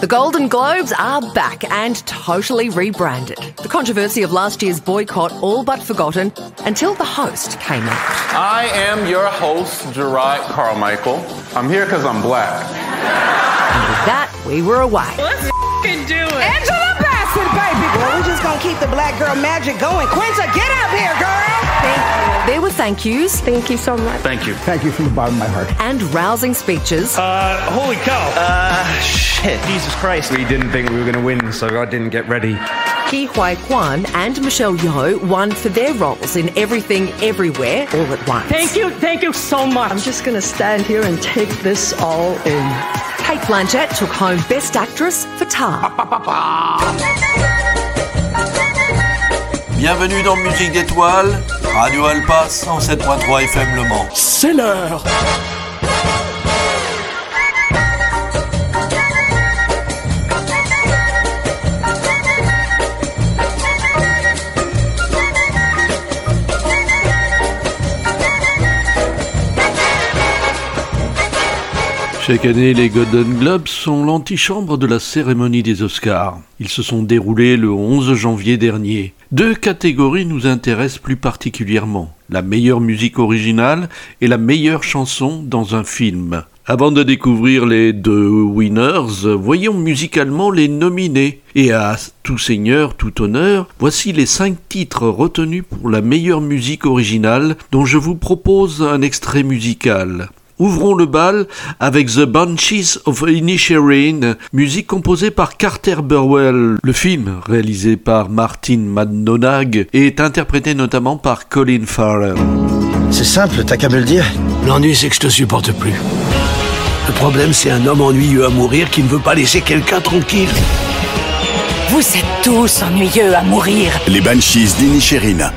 The Golden Globes are back and totally rebranded. The controversy of last year's boycott all but forgotten until the host came out. I am your host, Gerard Carmichael. I'm here because I'm black. And with that, we were away. Let's do it. Angela Bassett, baby. Well, we're just gonna keep the black girl magic going. Quinta, get up here, girl. Thank you. There were thank yous. Thank you so much. Thank you. Thank you from the bottom of my heart. And rousing speeches. Uh, holy cow. Uh, shit. Jesus Christ. We didn't think we were going to win, so I didn't get ready. Ki Hui Kwan and Michelle Yeoh won for their roles in Everything Everywhere All at Once. Thank you. Thank you so much. I'm just going to stand here and take this all in. Kate Blanchett took home Best Actress for Tar. Bienvenue dans Musique d'étoiles, Radio Alpa 107.3 FM Le Mans. C'est l'heure Chaque année, les Golden Globes sont l'antichambre de la cérémonie des Oscars. Ils se sont déroulés le 11 janvier dernier. Deux catégories nous intéressent plus particulièrement, la meilleure musique originale et la meilleure chanson dans un film. Avant de découvrir les deux winners, voyons musicalement les nominés. Et à tout seigneur, tout honneur, voici les cinq titres retenus pour la meilleure musique originale dont je vous propose un extrait musical. Ouvrons le bal avec The Bunches of Inisherin, musique composée par Carter Burwell. Le film, réalisé par Martin McDonagh, est interprété notamment par Colin Farrell. C'est simple, t'as qu'à me le dire. L'ennui, c'est que je te supporte plus. Le problème, c'est un homme ennuyeux à mourir qui ne veut pas laisser quelqu'un tranquille. Vous êtes tous ennuyeux à mourir. Les Banshees d'Inisherin.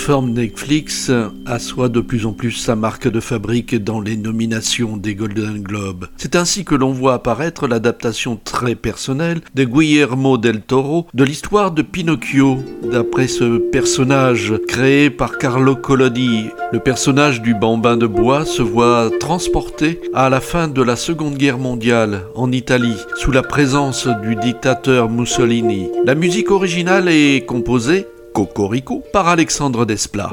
Plateforme Netflix assoit de plus en plus sa marque de fabrique dans les nominations des Golden Globes. C'est ainsi que l'on voit apparaître l'adaptation très personnelle de Guillermo del Toro de l'histoire de Pinocchio, d'après ce personnage créé par Carlo Collodi. Le personnage du bambin de bois se voit transporté à la fin de la Seconde Guerre mondiale en Italie, sous la présence du dictateur Mussolini. La musique originale est composée Cocorico par Alexandre Desplat.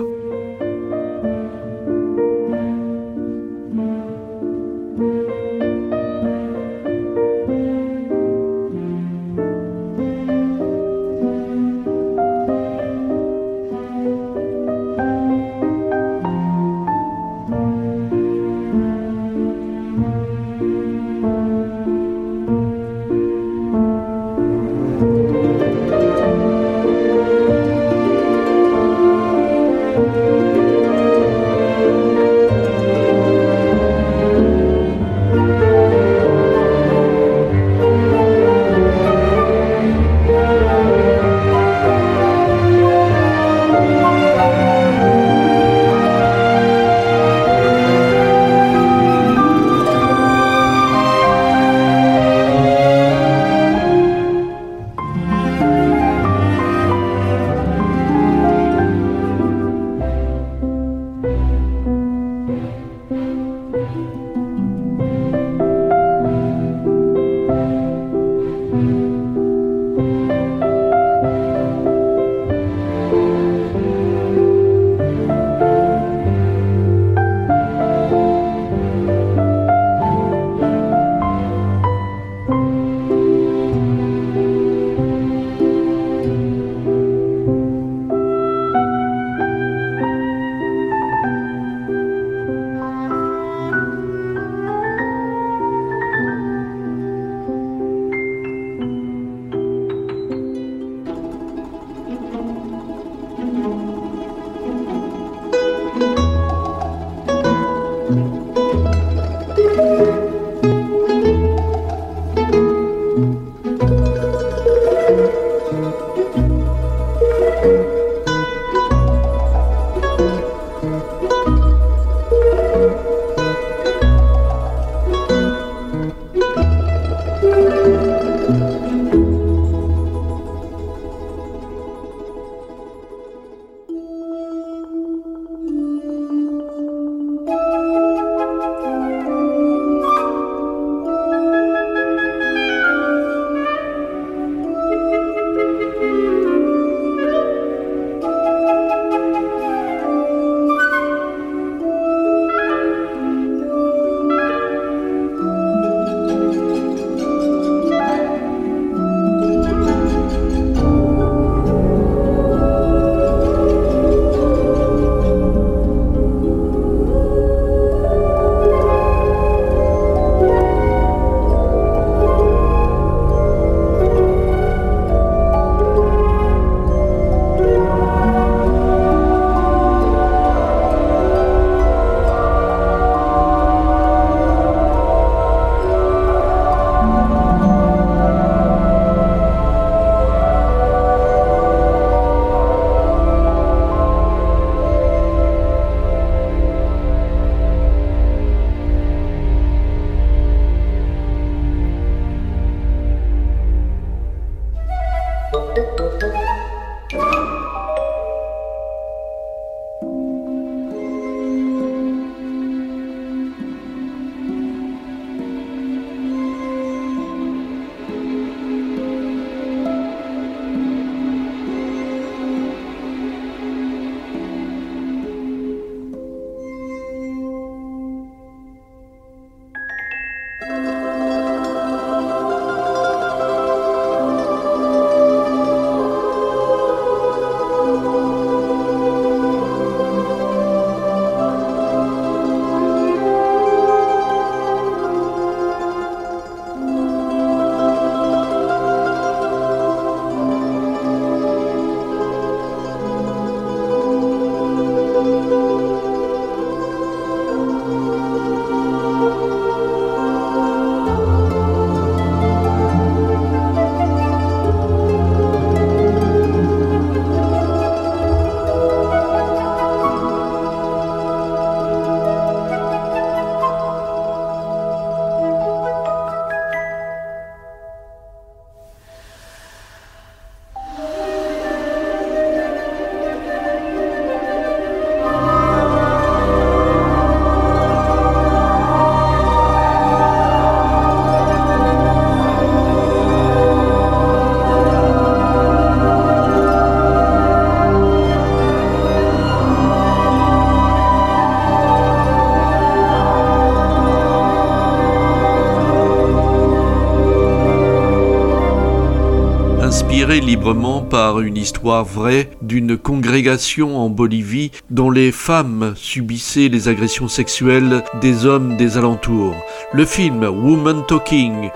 Inspiré librement par une histoire vraie d'une congrégation en Bolivie dont les femmes subissaient les agressions sexuelles des hommes des alentours. Le film Woman Talking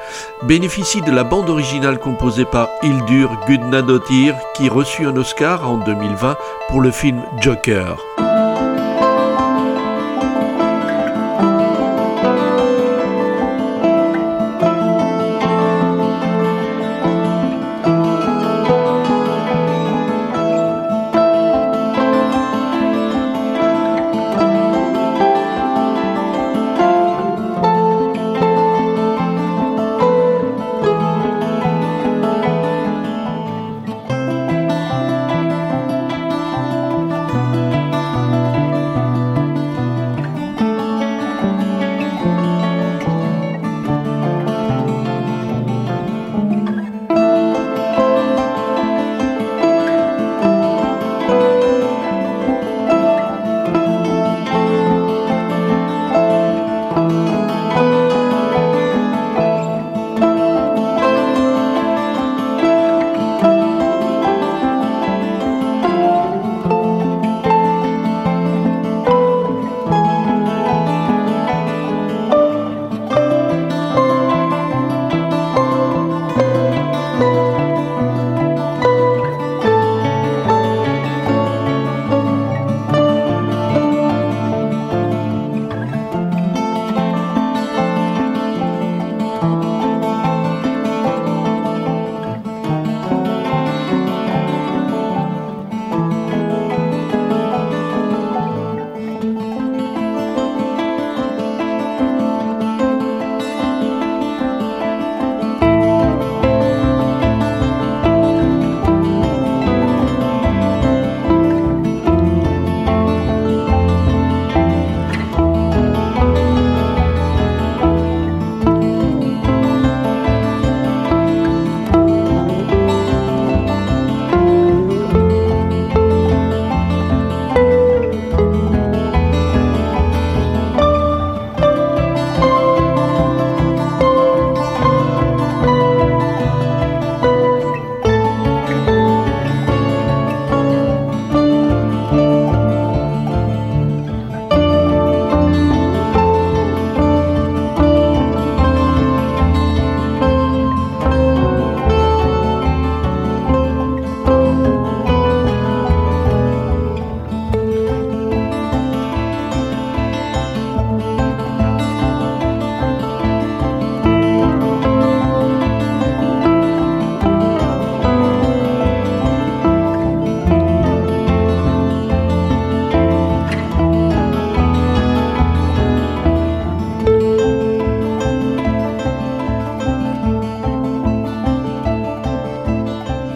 bénéficie de la bande originale composée par Hildur Gudnadottir qui reçut un Oscar en 2020 pour le film Joker.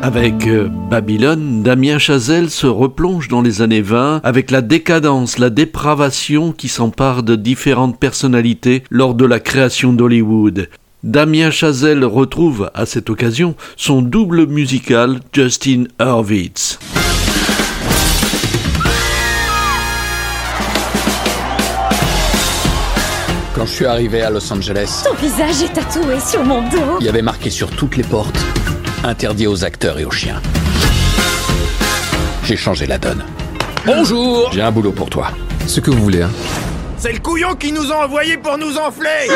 Avec euh, Babylone, Damien Chazelle se replonge dans les années 20 avec la décadence, la dépravation qui s'empare de différentes personnalités lors de la création d'Hollywood. Damien Chazelle retrouve à cette occasion son double musical Justin Hurwitz. Quand je suis arrivé à Los Angeles, ton visage est tatoué sur mon dos. Il y avait marqué sur toutes les portes interdit aux acteurs et aux chiens. J'ai changé la donne. Bonjour J'ai un boulot pour toi. Ce que vous voulez, hein. C'est le couillon qui nous a envoyés pour nous enfler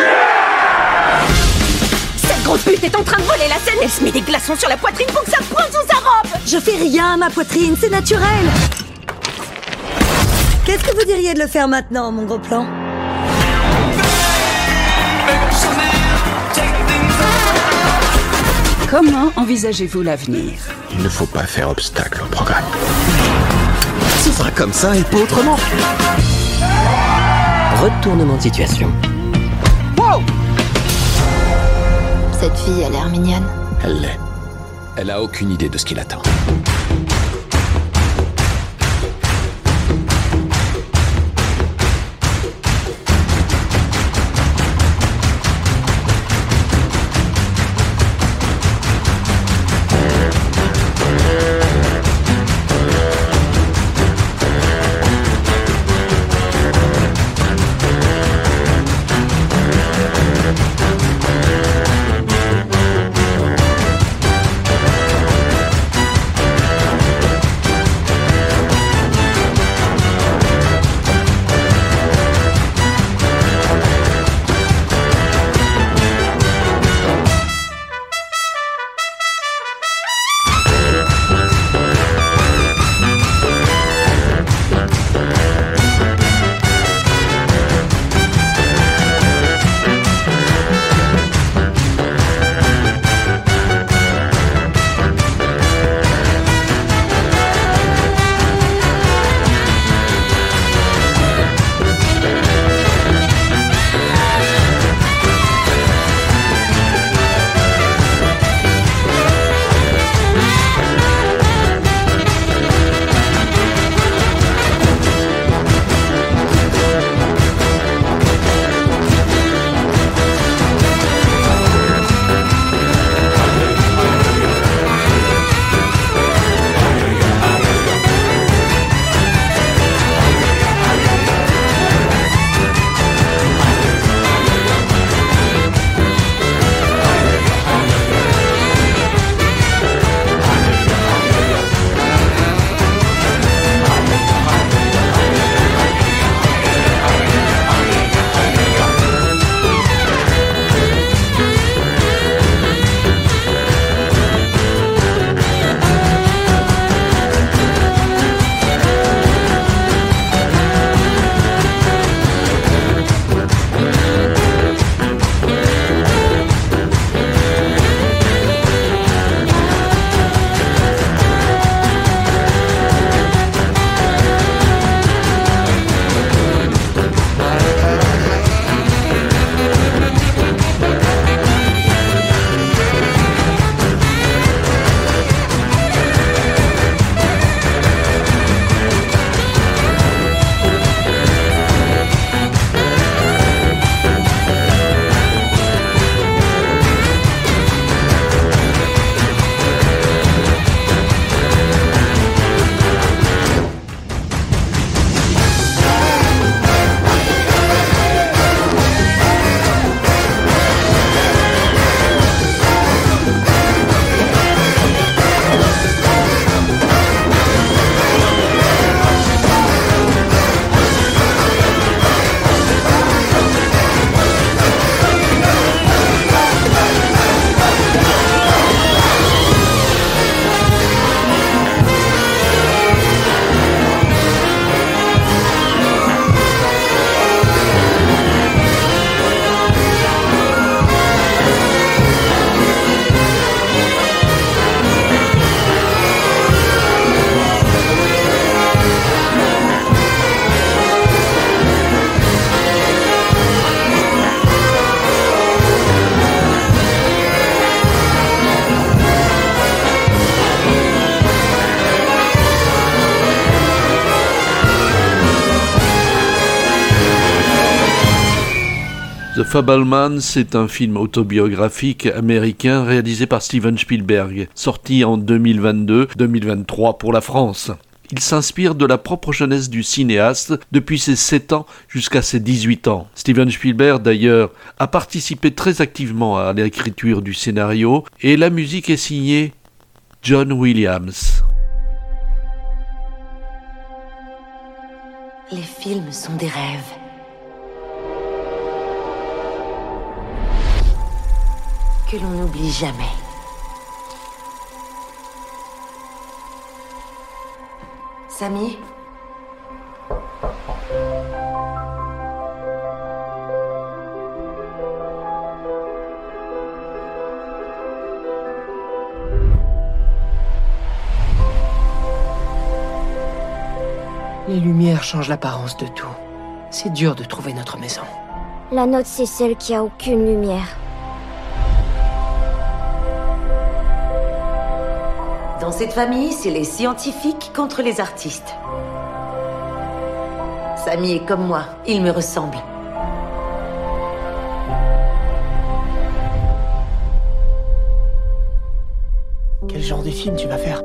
Cette grosse pute est en train de voler la scène Elle se met des glaçons sur la poitrine pour que ça prenne sous sa robe Je fais rien à ma poitrine, c'est naturel Qu'est-ce que vous diriez de le faire maintenant, mon gros plan? Comment envisagez-vous l'avenir Il ne faut pas faire obstacle au programme. Ce sera comme ça et pas autrement. Retournement de situation. Wow Cette fille a l'air mignonne. Elle l'est. Elle a aucune idée de ce qui l'attend. Fableman, c'est un film autobiographique américain réalisé par Steven Spielberg, sorti en 2022-2023 pour la France. Il s'inspire de la propre jeunesse du cinéaste depuis ses 7 ans jusqu'à ses 18 ans. Steven Spielberg d'ailleurs a participé très activement à l'écriture du scénario et la musique est signée John Williams. Les films sont des rêves. Que l'on n'oublie jamais. Samy? Les lumières changent l'apparence de tout. C'est dur de trouver notre maison. La nôtre, c'est celle qui a aucune lumière. Dans cette famille, c'est les scientifiques contre les artistes. Samy est comme moi, il me ressemble. Quel genre de film tu vas faire?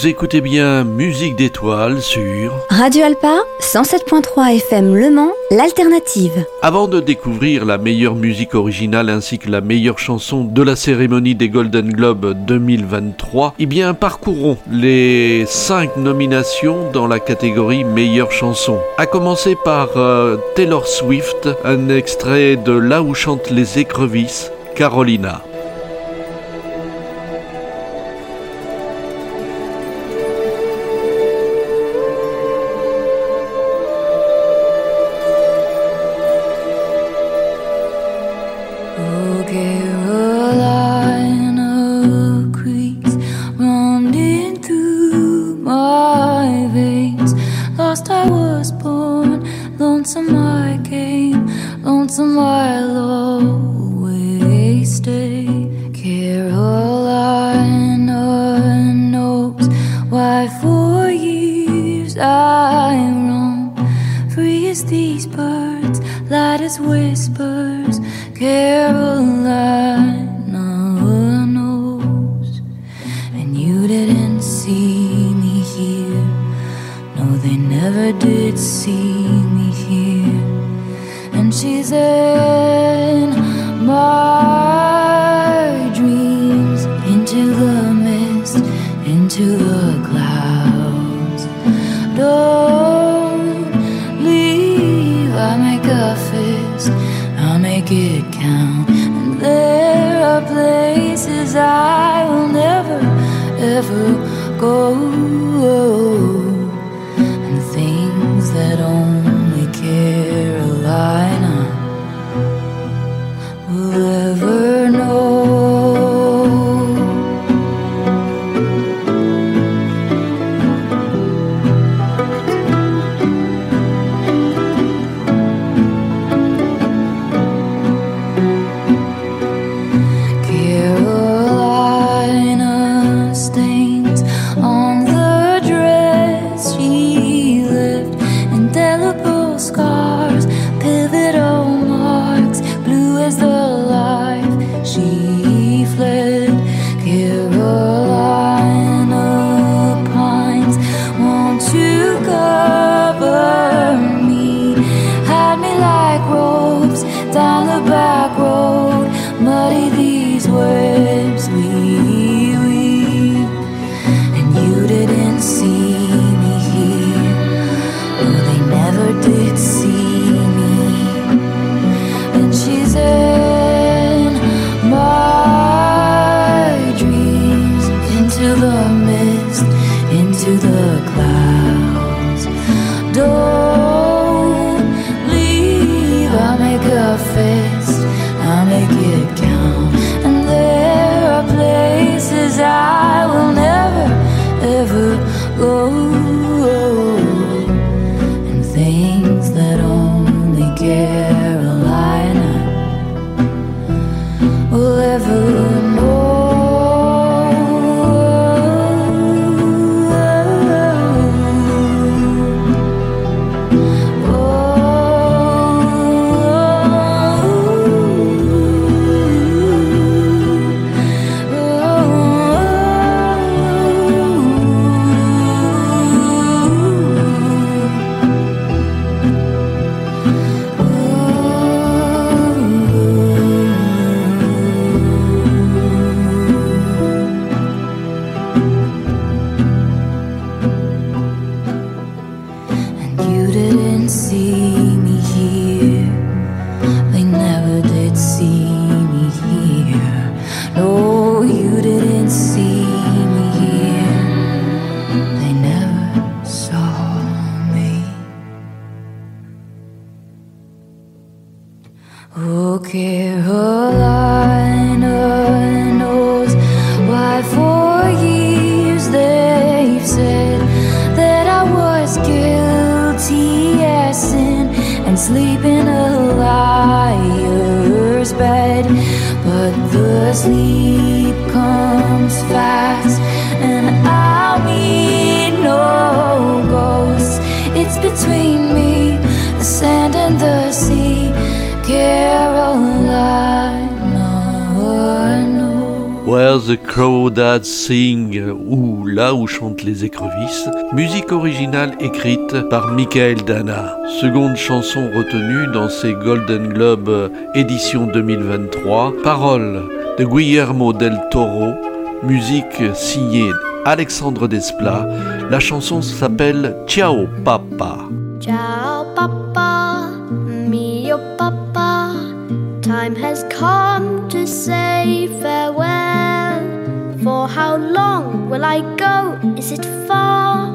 Vous écoutez bien Musique d'étoiles sur Radio Alpa 107.3 FM Le Mans, l'alternative. Avant de découvrir la meilleure musique originale ainsi que la meilleure chanson de la cérémonie des Golden Globes 2023, eh bien parcourons les 5 nominations dans la catégorie meilleure chanson. À commencer par euh, Taylor Swift, un extrait de Là où chantent les écrevisses, Carolina. by for years I'm roam, free as these birds, light as whispers, Carolina knows, and you didn't see me here. No, they never did see me here, and she said. never go. Sing ou Là où chantent les écrevisses, musique originale écrite par Michael Dana. Seconde chanson retenue dans ces Golden Globe édition 2023, paroles de Guillermo del Toro, musique signée Alexandre Desplat. La chanson s'appelle Ciao Papa. Ciao Papa, mio Papa, time has come. long will I go? Is it far?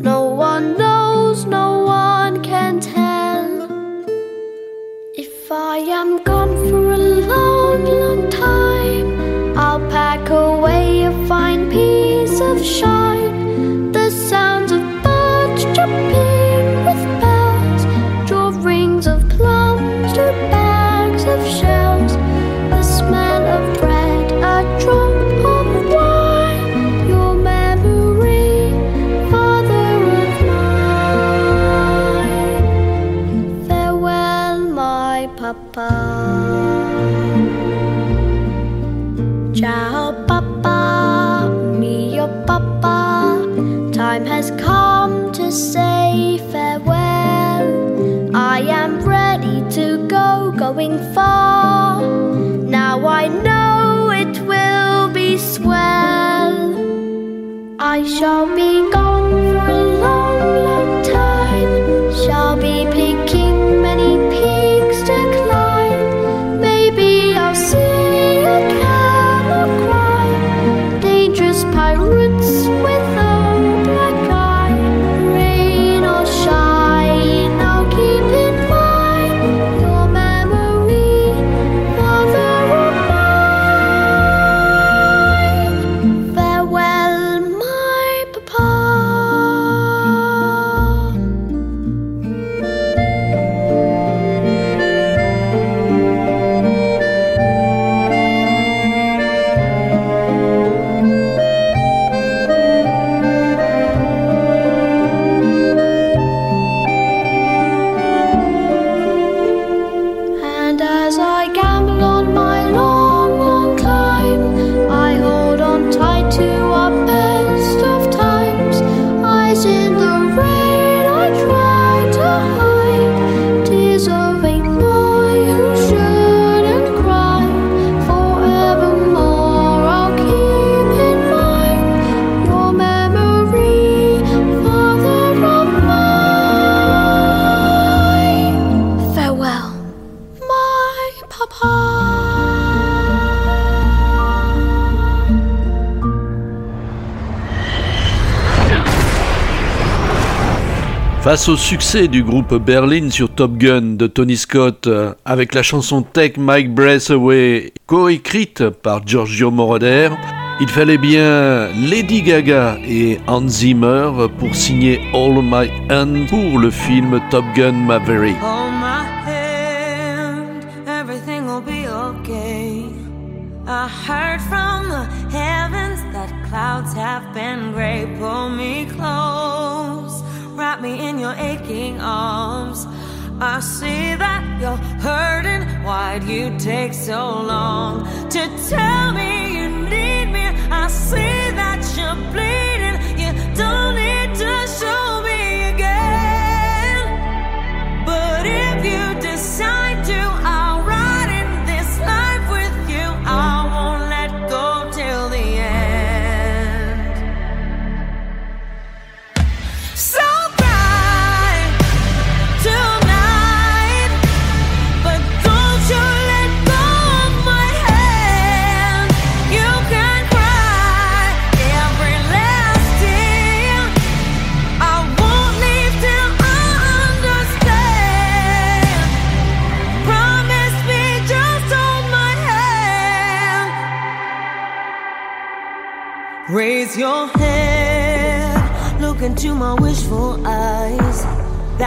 No one knows, no one can tell. If I am gone for a long, long time, I'll pack away a fine piece of shine. Face au succès du groupe Berlin sur Top Gun de Tony Scott euh, avec la chanson Take My Breath Away coécrite par Giorgio Moroder, il fallait bien Lady Gaga et Hans Zimmer pour signer All My Hand pour le film Top Gun Maverick. My hand, everything will be okay. I heard from the heavens that clouds have been gray, pull me close. Me in your aching arms. I see that you're hurting. Why'd you take so long to tell me you need me? I see that you're bleeding. You don't need to show me again. But if you decide to,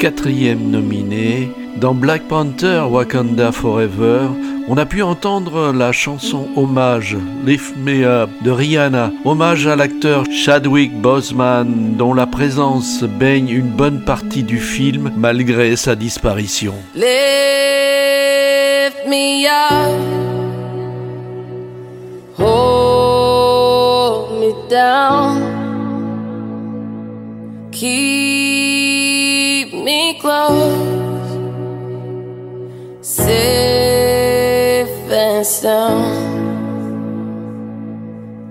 Quatrième nominé, dans Black Panther Wakanda Forever, on a pu entendre la chanson hommage Lift Me Up de Rihanna, hommage à l'acteur Chadwick Boseman dont la présence baigne une bonne partie du film malgré sa disparition. Lift me up, close, safe and sound.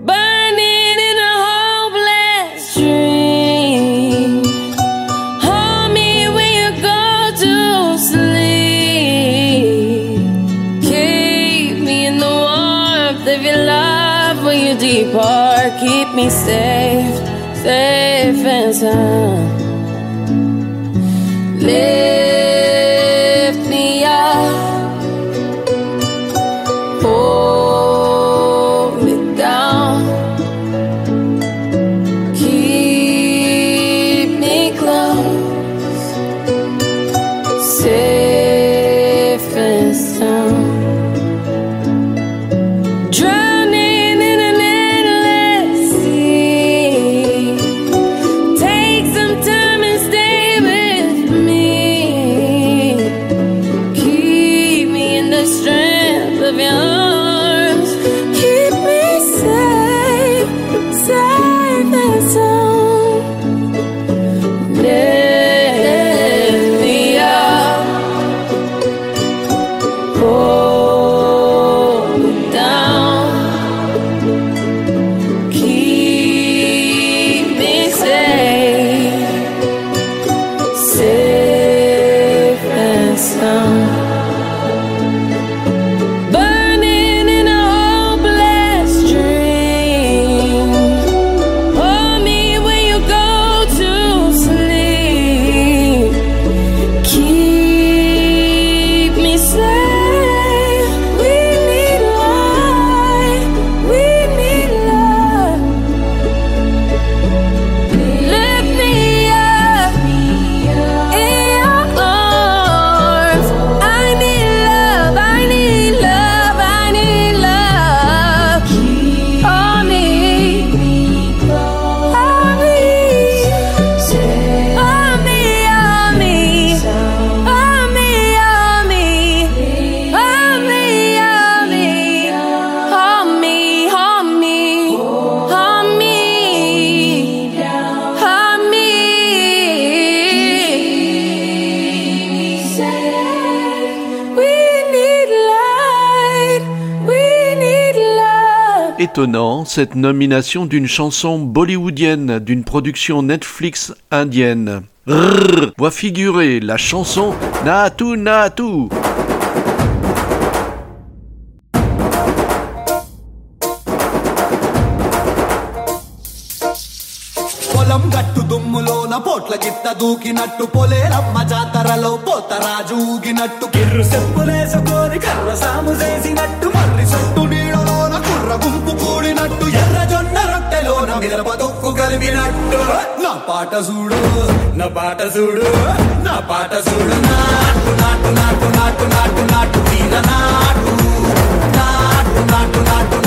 Burning in a hopeless dream. Hold me when you go to sleep. Keep me in the warmth of your love when you depart. Keep me safe, safe and sound. cette nomination d'une chanson bollywoodienne d'une production Netflix indienne. Voit figurer la chanson Natu Natu. గుంపు కూడినట్టు ఎర్ర జొన్న నా మిరప తొక్కు కలిపినట్టు. నా పాట చూడు నా పాట చూడు నా పాట చూడు. నాటు నాటు నాటు నాటు నాటు నాటు వీర నాటు. నాటు నాటు నాటు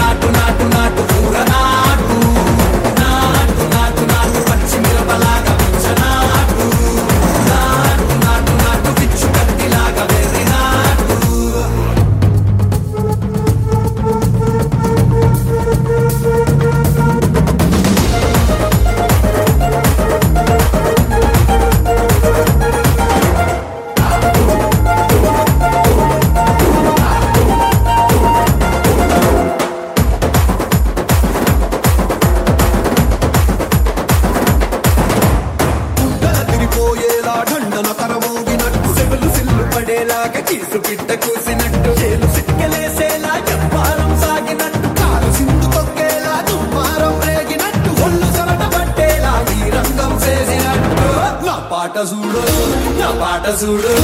ಸುಳು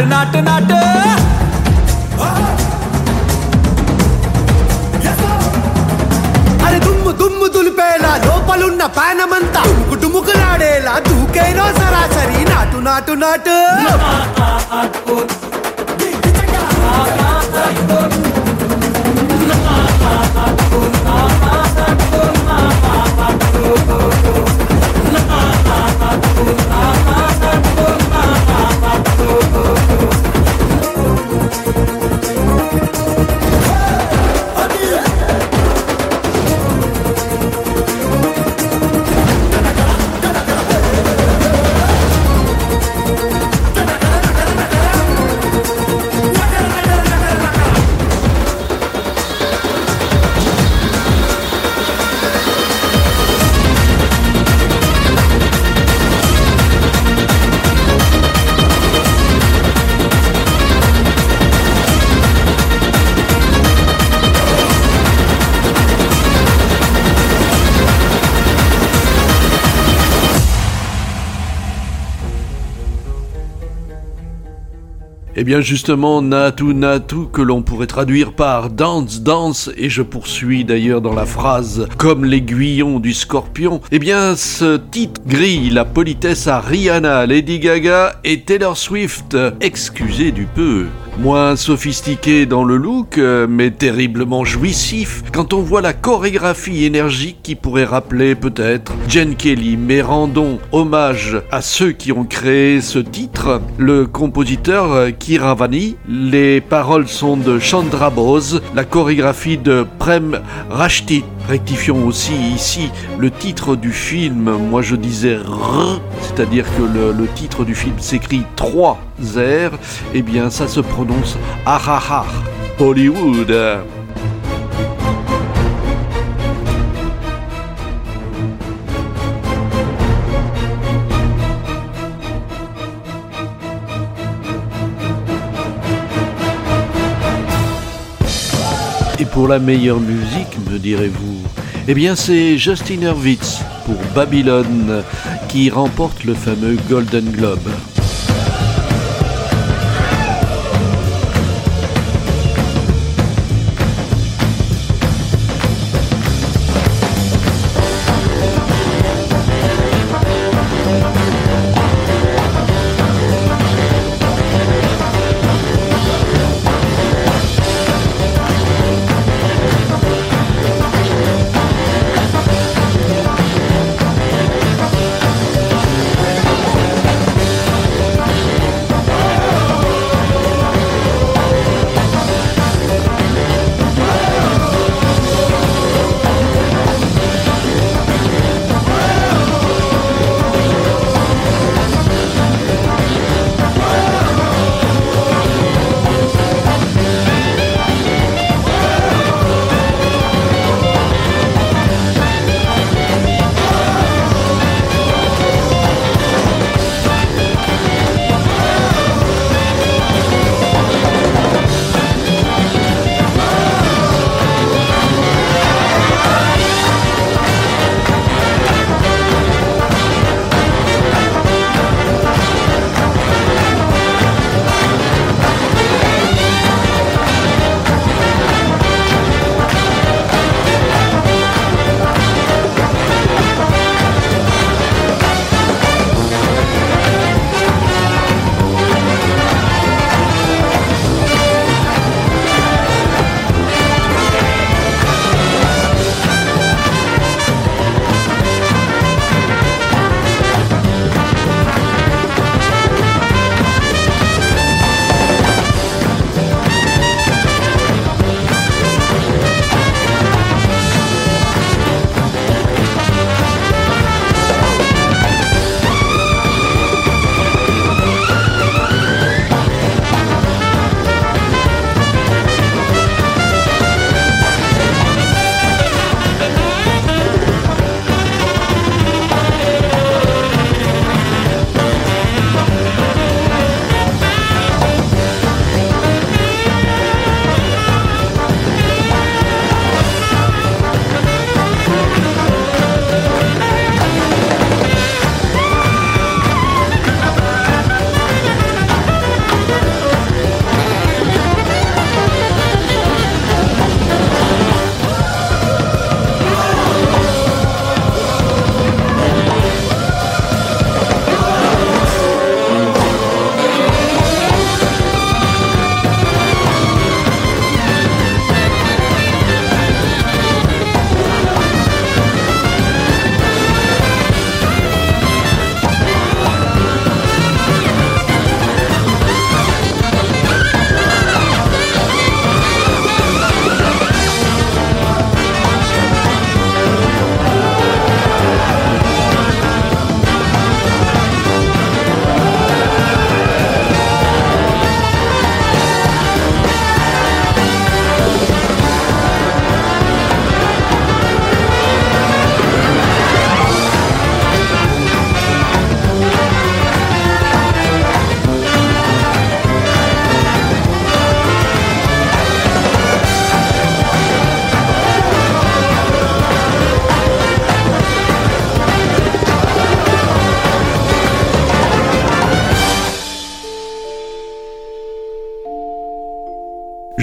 नाट नाट नाट Eh bien justement, Natu Natu, que l'on pourrait traduire par Dance Dance, et je poursuis d'ailleurs dans la phrase comme l'aiguillon du scorpion, eh bien ce titre grille la politesse à Rihanna, Lady Gaga et Taylor Swift, excusez du peu moins sophistiqué dans le look, euh, mais terriblement jouissif quand on voit la chorégraphie énergique qui pourrait rappeler peut-être Jen Kelly. Mais rendons hommage à ceux qui ont créé ce titre, le compositeur euh, Kiravani. Les paroles sont de Chandra Bose, la chorégraphie de Prem Rashti. Rectifions aussi ici le titre du film. Moi je disais R, c'est-à-dire que le, titre du film s'écrit 3 R. Eh bien ça se prononce Ahahar. Hollywood. Et pour la meilleure musique, me direz-vous? Eh bien, c'est Justin Hurwitz pour Babylone qui remporte le fameux Golden Globe.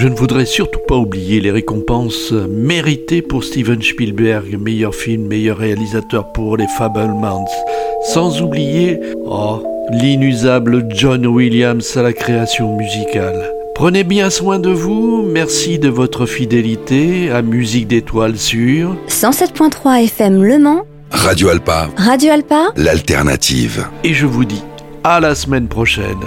Je ne voudrais surtout pas oublier les récompenses méritées pour Steven Spielberg, meilleur film, meilleur réalisateur pour les Fablemans. Sans oublier, oh, l'inusable John Williams à la création musicale. Prenez bien soin de vous, merci de votre fidélité à Musique d'étoiles sur 107.3 FM Le Mans, Radio Alpa, Radio Alpa, l'alternative. Et je vous dis à la semaine prochaine.